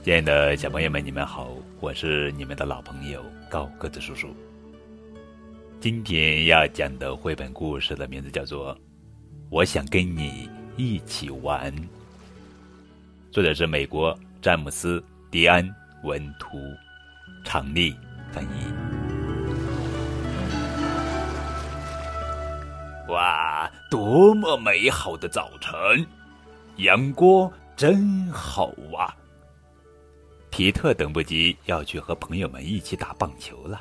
亲爱的小朋友们，你们好，我是你们的老朋友高个子叔叔。今天要讲的绘本故事的名字叫做《我想跟你一起玩》，作者是美国詹姆斯·迪安文图，常丽翻译。哇，多么美好的早晨！阳光真好啊！皮特等不及要去和朋友们一起打棒球了。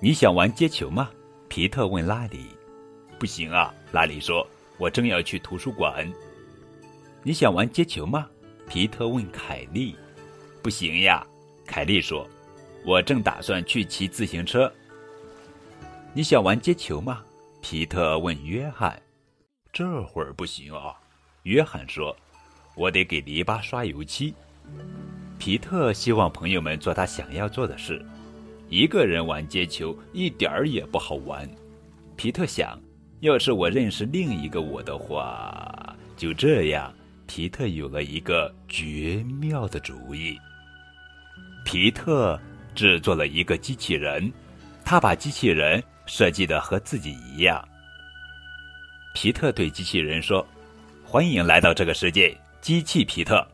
你想玩接球吗？皮特问拉里。不行啊，拉里说，我正要去图书馆。你想玩接球吗？皮特问凯莉。不行呀，凯莉说，我正打算去骑自行车。你想玩接球吗？皮特问约翰。这会儿不行啊。约翰说：“我得给篱笆刷油漆。”皮特希望朋友们做他想要做的事。一个人玩接球一点儿也不好玩。皮特想，要是我认识另一个我的话，就这样。皮特有了一个绝妙的主意。皮特制作了一个机器人，他把机器人设计的和自己一样。皮特对机器人说。欢迎来到这个世界，机器皮特。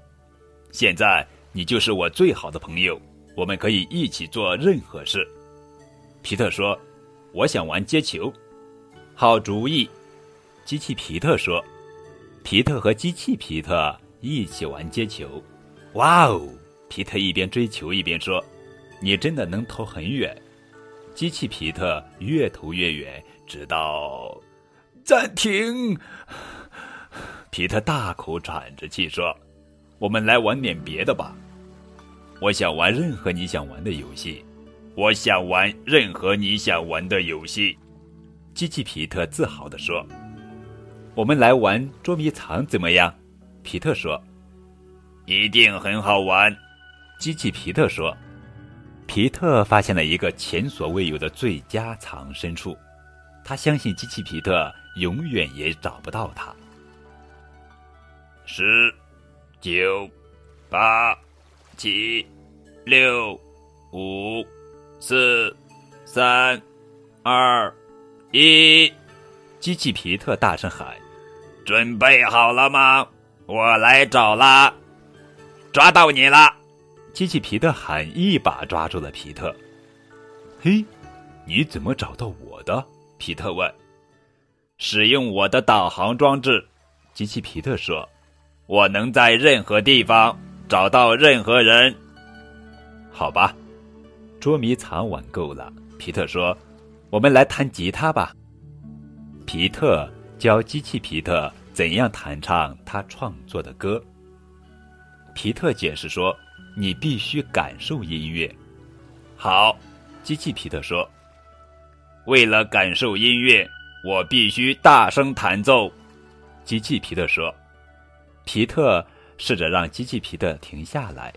现在你就是我最好的朋友，我们可以一起做任何事。皮特说：“我想玩接球。”好主意，机器皮特说。皮特和机器皮特一起玩接球。哇哦！皮特一边追球一边说：“你真的能投很远。”机器皮特越投越远，直到暂停。皮特大口喘着气说：“我们来玩点别的吧。我想玩任何你想玩的游戏。我想玩任何你想玩的游戏。”机器皮特自豪地说：“我们来玩捉迷藏怎么样？”皮特说：“一定很好玩。”机器皮特说：“皮特发现了一个前所未有的最佳藏身处，他相信机器皮特永远也找不到他。”十、九、八、七、六、五、四、三、二、一！机器皮特大声喊：“准备好了吗？我来找啦！抓到你了！”机器皮特喊，一把抓住了皮特。“嘿，你怎么找到我的？”皮特问。“使用我的导航装置。”机器皮特说。我能在任何地方找到任何人。好吧，捉迷藏玩够了。皮特说：“我们来弹吉他吧。”皮特教机器皮特怎样弹唱他创作的歌。皮特解释说：“你必须感受音乐。”好，机器皮特说：“为了感受音乐，我必须大声弹奏。”机器皮特说。皮特试着让机器皮特停下来，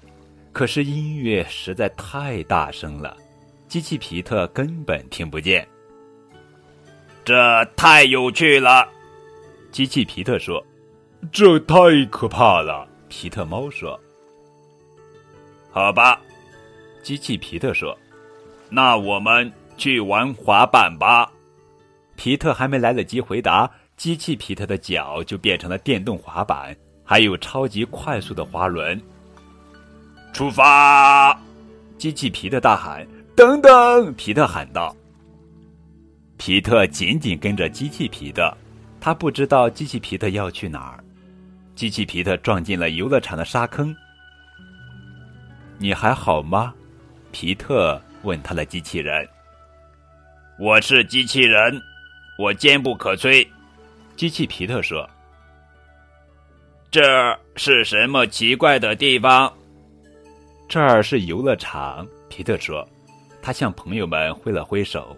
可是音乐实在太大声了，机器皮特根本听不见。这太有趣了，机器皮特说。这太可怕了，皮特猫说。好吧，机器皮特说。那我们去玩滑板吧。皮特还没来得及回答，机器皮特的脚就变成了电动滑板。还有超级快速的滑轮。出发！机器皮特大喊：“等等！”皮特喊道。皮特紧紧跟着机器皮特，他不知道机器皮特要去哪儿。机器皮特撞进了游乐场的沙坑。你还好吗？皮特问他的机器人。我是机器人，我坚不可摧。机器皮特说。这是什么奇怪的地方？这儿是游乐场，皮特说。他向朋友们挥了挥手。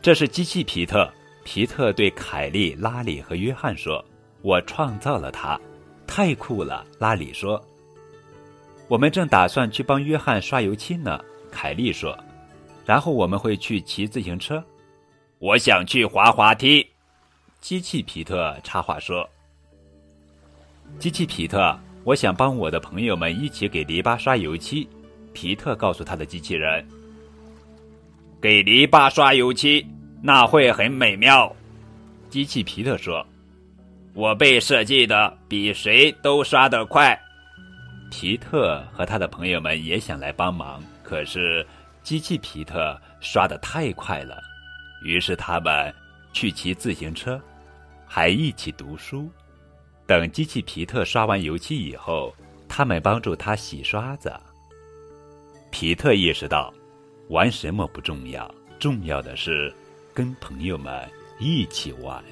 这是机器皮特。皮特对凯莉、拉里和约翰说：“我创造了它，太酷了。”拉里说：“我们正打算去帮约翰刷油漆呢。”凯莉说：“然后我们会去骑自行车。”我想去滑滑梯。机器皮特插话说。机器皮特我想帮我的朋友们一起给篱笆刷油漆。皮特告诉他的机器人：“给篱笆刷油漆，那会很美妙。”机器皮特说：“我被设计的比谁都刷得快。”皮特和他的朋友们也想来帮忙，可是机器皮特刷的太快了，于是他们去骑自行车，还一起读书。等机器皮特刷完油漆以后，他们帮助他洗刷子。皮特意识到，玩什么不重要，重要的是跟朋友们一起玩。